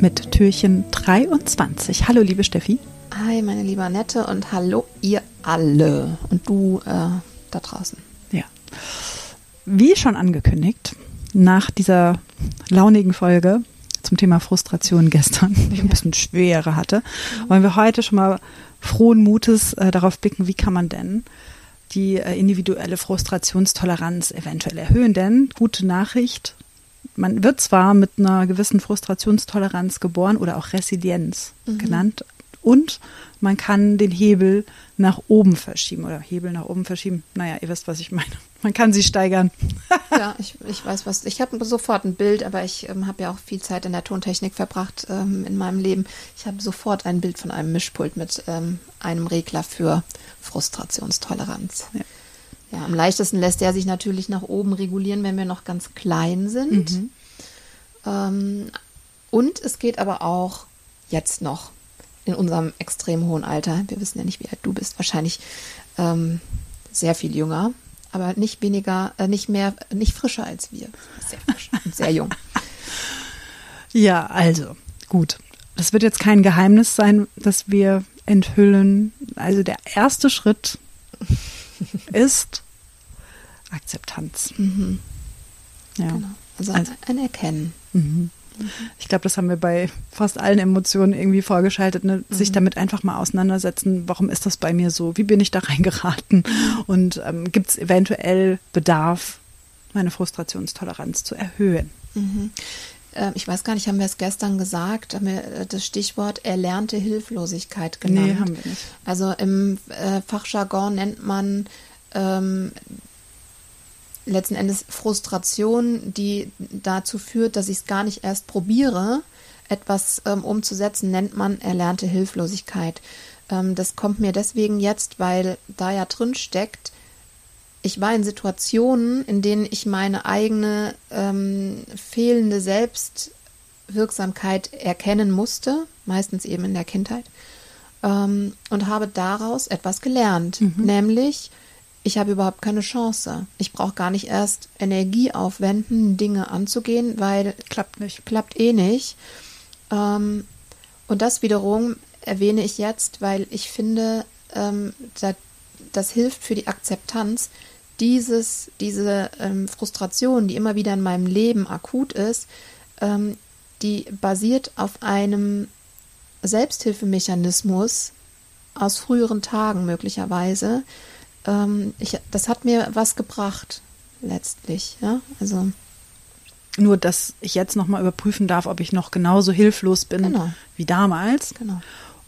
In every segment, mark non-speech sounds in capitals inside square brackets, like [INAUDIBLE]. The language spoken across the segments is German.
mit Türchen 23. Hallo, liebe Steffi. Hi, meine liebe Annette und hallo, ihr alle. Und du äh, da draußen. Ja. Wie schon angekündigt, nach dieser launigen Folge zum Thema Frustration gestern, die ich ein bisschen schwere hatte, wollen wir heute schon mal frohen Mutes äh, darauf blicken, wie kann man denn die äh, individuelle Frustrationstoleranz eventuell erhöhen. Denn gute Nachricht, man wird zwar mit einer gewissen Frustrationstoleranz geboren oder auch Resilienz mhm. genannt und man kann den Hebel nach oben verschieben oder Hebel nach oben verschieben. Naja, ihr wisst, was ich meine. Man kann sie steigern. ja, ich, ich weiß was. Ich habe sofort ein Bild, aber ich ähm, habe ja auch viel Zeit in der Tontechnik verbracht ähm, in meinem Leben. Ich habe sofort ein Bild von einem Mischpult mit ähm, einem Regler für Frustrationstoleranz. Ja. Ja, am leichtesten lässt er sich natürlich nach oben regulieren, wenn wir noch ganz klein sind. Mhm. Ähm, und es geht aber auch jetzt noch in unserem extrem hohen Alter. Wir wissen ja nicht, wie alt du bist. Wahrscheinlich ähm, sehr viel jünger, aber nicht weniger, äh, nicht mehr, nicht frischer als wir. Sehr frisch und sehr jung. [LAUGHS] Ja, also gut. Das wird jetzt kein Geheimnis sein, dass wir enthüllen. Also der erste Schritt ist Akzeptanz. Mhm. Ja. Genau. Also, also, ein Erkennen. Mhm. Ich glaube, das haben wir bei fast allen Emotionen irgendwie vorgeschaltet, ne? mhm. sich damit einfach mal auseinandersetzen, warum ist das bei mir so, wie bin ich da reingeraten und ähm, gibt es eventuell Bedarf, meine Frustrationstoleranz zu erhöhen. Mhm. Ähm, ich weiß gar nicht, haben wir es gestern gesagt, haben wir äh, das Stichwort erlernte Hilflosigkeit genannt. Nee, haben wir nicht. Also im äh, Fachjargon nennt man ähm, letzten Endes Frustration, die dazu führt, dass ich es gar nicht erst probiere, etwas ähm, umzusetzen, nennt man erlernte Hilflosigkeit. Ähm, das kommt mir deswegen jetzt, weil da ja drin steckt, ich war in Situationen, in denen ich meine eigene ähm, fehlende Selbstwirksamkeit erkennen musste, meistens eben in der Kindheit, ähm, und habe daraus etwas gelernt, mhm. nämlich ich habe überhaupt keine Chance. Ich brauche gar nicht erst Energie aufwenden, Dinge anzugehen, weil klappt nicht. Klappt eh nicht. Ähm, und das wiederum erwähne ich jetzt, weil ich finde, ähm, das, das, hilft für die Akzeptanz dieses, diese ähm, Frustration, die immer wieder in meinem Leben akut ist, ähm, die basiert auf einem Selbsthilfemechanismus aus früheren Tagen möglicherweise, ähm, ich, das hat mir was gebracht, letztlich. Ja? Also. Nur, dass ich jetzt nochmal überprüfen darf, ob ich noch genauso hilflos bin genau. wie damals. Genau.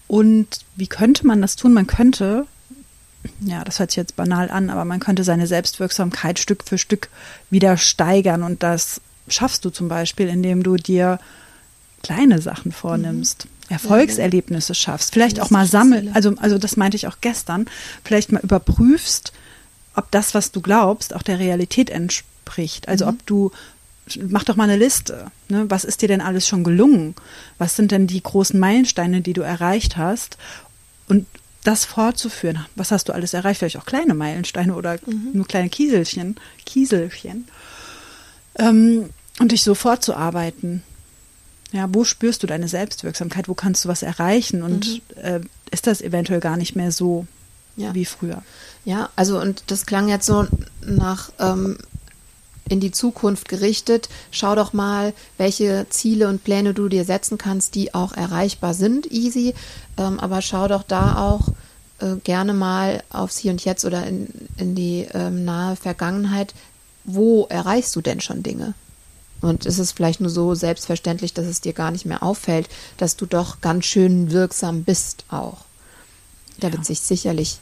Und wie könnte man das tun? Man könnte, ja, das hört sich jetzt banal an, aber man könnte seine Selbstwirksamkeit Stück für Stück wieder steigern. Und das schaffst du zum Beispiel, indem du dir kleine Sachen vornimmst. Mhm. Erfolgserlebnisse schaffst, vielleicht auch mal sammeln, also, also das meinte ich auch gestern, vielleicht mal überprüfst, ob das, was du glaubst, auch der Realität entspricht. Also mhm. ob du, mach doch mal eine Liste. Ne? Was ist dir denn alles schon gelungen? Was sind denn die großen Meilensteine, die du erreicht hast? Und das fortzuführen. Was hast du alles erreicht? Vielleicht auch kleine Meilensteine oder mhm. nur kleine Kieselchen, Kieselchen. Ähm, und dich so fortzuarbeiten. Ja, wo spürst du deine Selbstwirksamkeit? Wo kannst du was erreichen? Und mhm. äh, ist das eventuell gar nicht mehr so ja. wie früher? Ja, also und das klang jetzt so nach ähm, in die Zukunft gerichtet. Schau doch mal, welche Ziele und Pläne du dir setzen kannst, die auch erreichbar sind, easy. Ähm, aber schau doch da auch äh, gerne mal aufs Hier und Jetzt oder in, in die ähm, nahe Vergangenheit. Wo erreichst du denn schon Dinge? Und es ist vielleicht nur so selbstverständlich, dass es dir gar nicht mehr auffällt, dass du doch ganz schön wirksam bist auch. Da ja. wird sich sicherlich,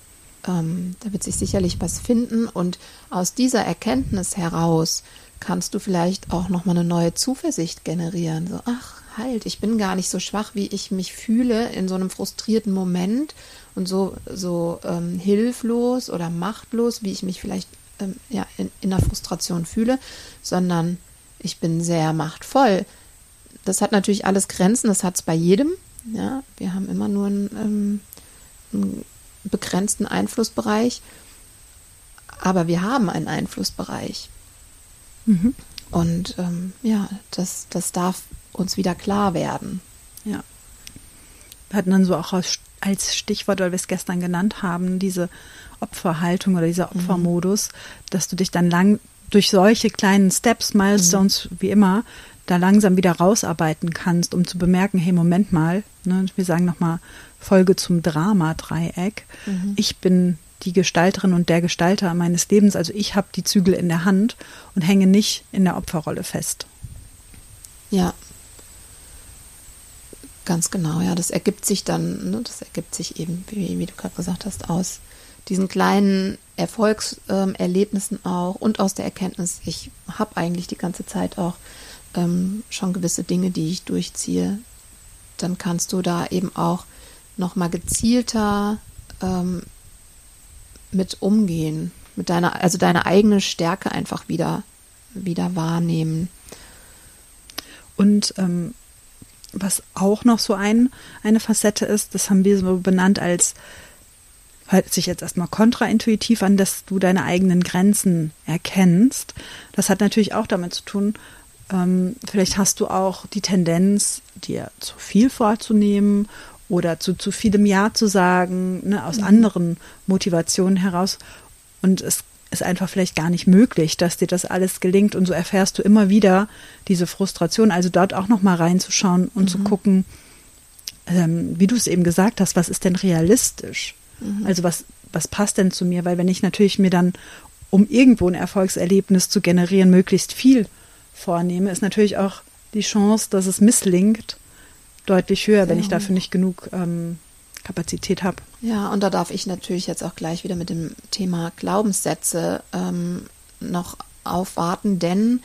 ähm, da wird sich sicherlich was finden und aus dieser Erkenntnis heraus kannst du vielleicht auch nochmal eine neue Zuversicht generieren. So, ach, halt, ich bin gar nicht so schwach, wie ich mich fühle in so einem frustrierten Moment und so, so ähm, hilflos oder machtlos, wie ich mich vielleicht ähm, ja, in, in der Frustration fühle, sondern ich bin sehr machtvoll. Das hat natürlich alles Grenzen, das hat es bei jedem. Ja, wir haben immer nur einen, ähm, einen begrenzten Einflussbereich, aber wir haben einen Einflussbereich. Mhm. Und ähm, ja, das, das darf uns wieder klar werden. Ja. Wir hatten dann so auch als, Stichwort, weil wir es gestern genannt haben, diese Opferhaltung oder dieser mhm. Opfermodus, mhm. dass du dich dann lang durch solche kleinen Steps, Milestones, mhm. wie immer, da langsam wieder rausarbeiten kannst, um zu bemerken, hey, Moment mal, ne, wir sagen nochmal Folge zum Drama-Dreieck. Mhm. Ich bin die Gestalterin und der Gestalter meines Lebens, also ich habe die Zügel in der Hand und hänge nicht in der Opferrolle fest. Ja, ganz genau, ja, das ergibt sich dann, ne, das ergibt sich eben, wie, wie du gerade gesagt hast, aus diesen kleinen Erfolgserlebnissen auch und aus der Erkenntnis, ich habe eigentlich die ganze Zeit auch ähm, schon gewisse Dinge, die ich durchziehe, dann kannst du da eben auch nochmal gezielter ähm, mit umgehen, mit deiner, also deine eigene Stärke einfach wieder, wieder wahrnehmen. Und ähm, was auch noch so ein, eine Facette ist, das haben wir so benannt als hört sich jetzt erstmal kontraintuitiv an, dass du deine eigenen Grenzen erkennst. Das hat natürlich auch damit zu tun, ähm, vielleicht hast du auch die Tendenz, dir zu viel vorzunehmen oder zu zu vielem Ja zu sagen, ne, aus mhm. anderen Motivationen heraus. Und es ist einfach vielleicht gar nicht möglich, dass dir das alles gelingt. Und so erfährst du immer wieder diese Frustration. Also dort auch nochmal reinzuschauen und mhm. zu gucken, ähm, wie du es eben gesagt hast, was ist denn realistisch? Mhm. Also was, was passt denn zu mir? Weil wenn ich natürlich mir dann, um irgendwo ein Erfolgserlebnis zu generieren, möglichst viel vornehme, ist natürlich auch die Chance, dass es misslingt, deutlich höher, Sehr wenn ich dafür nicht genug ähm, Kapazität habe. Ja, und da darf ich natürlich jetzt auch gleich wieder mit dem Thema Glaubenssätze ähm, noch aufwarten, denn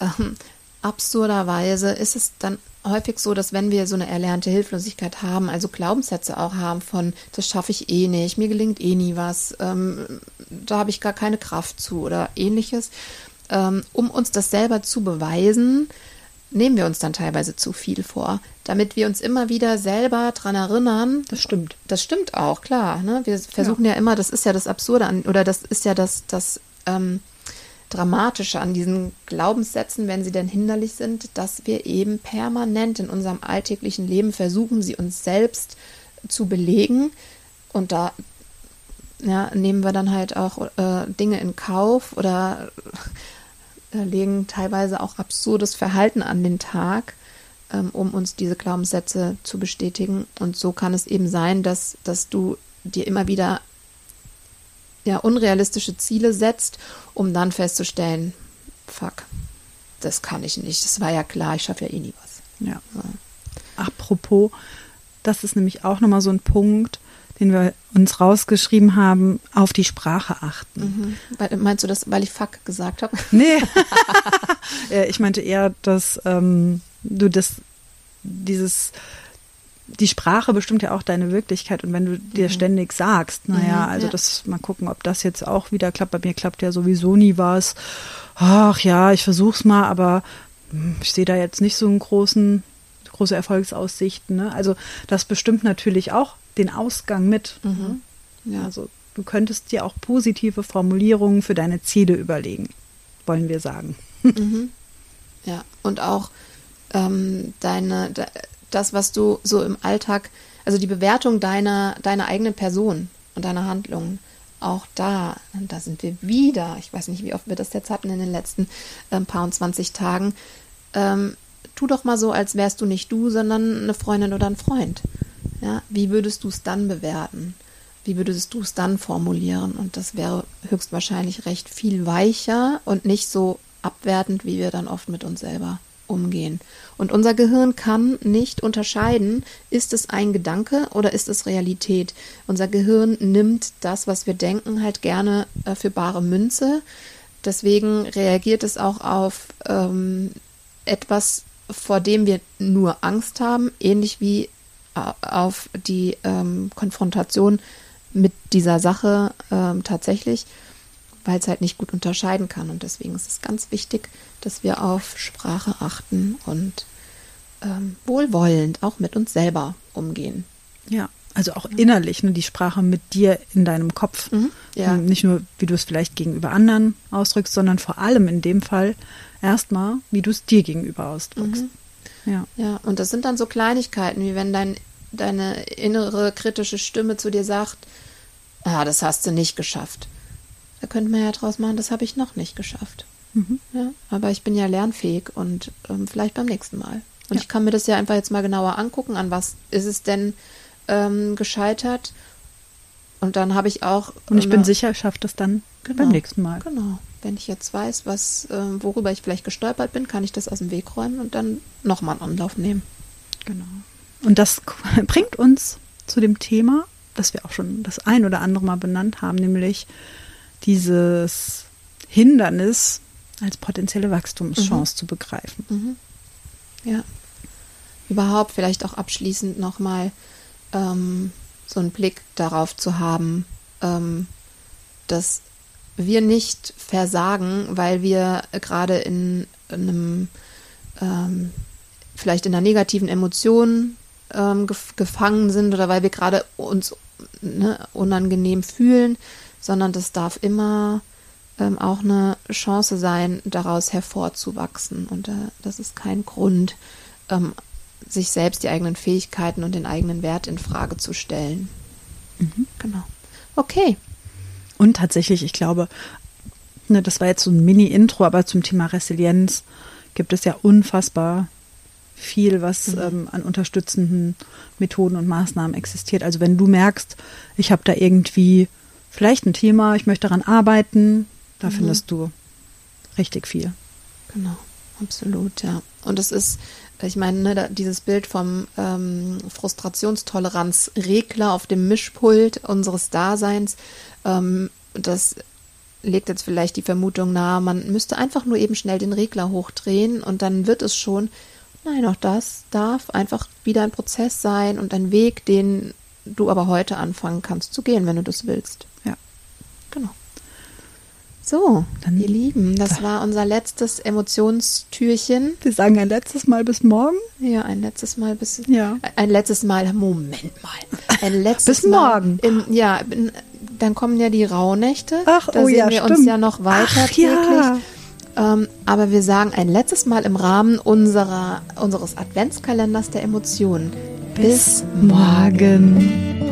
ähm, absurderweise ist es dann häufig so, dass wenn wir so eine erlernte Hilflosigkeit haben, also Glaubenssätze auch haben von, das schaffe ich eh nicht, mir gelingt eh nie was, ähm, da habe ich gar keine Kraft zu oder ähnliches, ähm, um uns das selber zu beweisen, nehmen wir uns dann teilweise zu viel vor, damit wir uns immer wieder selber daran erinnern. Das stimmt. Das stimmt auch, klar. Ne? Wir versuchen ja. ja. immer, das ist ja das Absurde an, oder das ist ja das, das ähm, Dramatische an diesen Glaubenssätzen, wenn sie denn hinderlich sind, dass wir eben permanent in unserem alltäglichen Leben versuchen, sie uns selbst zu belegen. Und da ja, nehmen wir dann halt auch äh, Dinge in Kauf oder äh, legen teilweise auch absurdes Verhalten an den Tag, ähm, um uns diese Glaubenssätze zu bestätigen. Und so kann es eben sein, dass, dass du dir immer wieder ja, unrealistische Ziele setzt, um dann festzustellen, fuck, das kann ich nicht. Das war ja klar, ich schaffe ja eh nie was. Ja. ja. Apropos, das ist nämlich auch nochmal so ein Punkt, den wir uns rausgeschrieben haben, auf die Sprache achten. Mhm. Meinst du das, weil ich fuck gesagt habe? Nee. [LAUGHS] ich meinte eher, dass ähm, du das, dieses die Sprache bestimmt ja auch deine Wirklichkeit und wenn du dir mhm. ständig sagst, naja, also ja. das mal gucken, ob das jetzt auch wieder klappt. Bei mir klappt ja sowieso nie was. Ach ja, ich versuch's mal, aber hm, ich sehe da jetzt nicht so einen großen, große Erfolgsaussichten. Ne? Also das bestimmt natürlich auch den Ausgang mit. Mhm. Ja. Also du könntest dir auch positive Formulierungen für deine Ziele überlegen, wollen wir sagen. [LAUGHS] Mhm. Ja, und auch ähm, deine, de, das, was du so im Alltag, also die Bewertung deiner, deiner eigenen Person und deiner Handlungen, auch da, da sind wir wieder, ich weiß nicht, wie oft wir das jetzt hatten in den letzten äh, paar und 20 Tagen, ähm, tu doch mal so, als wärst du nicht du, sondern eine Freundin oder ein Freund. Ja, wie würdest du es dann bewerten? Wie würdest du es dann formulieren? Und das wäre höchstwahrscheinlich recht viel weicher und nicht so abwertend, wie wir dann oft mit uns selber umgehen. Und unser Gehirn kann nicht unterscheiden, ist es ein Gedanke oder ist es Realität. Unser Gehirn nimmt das, was wir denken, halt gerne äh, für bare Münze. Deswegen reagiert es auch auf ähm, etwas vor dem wir nur Angst haben, ähnlich wie auf die ähm, Konfrontation mit dieser Sache ähm, tatsächlich, weil es halt nicht gut unterscheiden kann. Und deswegen ist es ganz wichtig, dass wir auf Sprache achten und ähm, wohlwollend auch mit uns selber umgehen. Ja, also auch innerlich, ne, die Sprache mit dir in deinem Kopf. Mhm, ja. Ähm, Nicht nur, wie du es vielleicht gegenüber anderen ausdrückst, sondern vor allem in dem Fall erstmal, wie du es dir gegenüber ausdrückst. Mhm. Ja. Ja, und das sind dann so Kleinigkeiten, wie wenn dein, deine innere kritische Stimme zu dir sagt, ah, das hast du nicht geschafft. Da könnte man ja draus machen, das habe ich noch nicht geschafft. Mhm. Ja, aber ich bin ja lernfähig und ähm, vielleicht beim nächsten Mal. Und Ja. ich kann mir das ja einfach jetzt mal genauer angucken, an was ist es denn ähm, gescheitert. Und dann habe ich auch. Und ich eine- bin sicher, ich schaffe das dann Genau. beim nächsten Mal. Genau. Wenn ich jetzt weiß, was, ähm, worüber ich vielleicht gestolpert bin, kann ich das aus dem Weg räumen und dann nochmal einen Anlauf nehmen. Genau. Und das [LAUGHS] bringt uns zu dem Thema, das wir auch schon das ein oder andere Mal benannt haben, nämlich dieses Hindernis als potenzielle Wachstumschance zu begreifen. Mhm. Ja. Überhaupt vielleicht auch abschließend nochmal ähm, so einen Blick darauf zu haben, ähm, dass wir nicht versagen, weil wir gerade in einem, ähm, vielleicht in einer negativen Emotion ähm, gef gefangen sind oder weil wir gerade uns ne, unangenehm fühlen, sondern das darf immer ähm, auch eine Chance sein, daraus hervorzuwachsen. Und äh, das ist kein Grund, ähm, sich selbst die eigenen Fähigkeiten und den eigenen Wert in Frage zu stellen. Genau. Okay. Und tatsächlich, ich glaube, ne, das war jetzt so ein Mini-Intro, aber zum Thema Resilienz gibt es ja unfassbar viel, was ähm, an unterstützenden Methoden und Maßnahmen existiert. Also wenn du merkst, ich habe da irgendwie vielleicht ein Thema, ich möchte daran arbeiten, da findest du richtig viel. Genau, absolut, ja. Und es ist, ich meine, ne, da, dieses Bild vom ähm, Frustrationstoleranzregler auf dem Mischpult unseres Daseins, ähm, das legt jetzt vielleicht die Vermutung nahe, man müsste einfach nur eben schnell den Regler hochdrehen und dann wird es schon. Nein, auch das darf einfach wieder ein Prozess sein und ein Weg, den du aber heute anfangen kannst zu gehen, wenn du das willst. Ja. Genau. So, Dann- ihr Lieben, das war unser letztes Emotionstürchen. Wir sagen ein letztes Mal bis morgen. Ja, ein letztes Mal bis. Ja. Ein letztes Mal, Moment mal. Ein letztes Bis Mal morgen. Im, ja, dann kommen ja die Rauhnächte. Ach, da oh sehen ja, wir uns stimmt. ja noch weiter Ach, ja. täglich. Ähm, aber wir sagen ein letztes Mal im Rahmen unserer, unseres Adventskalenders der Emotionen. Bis morgen.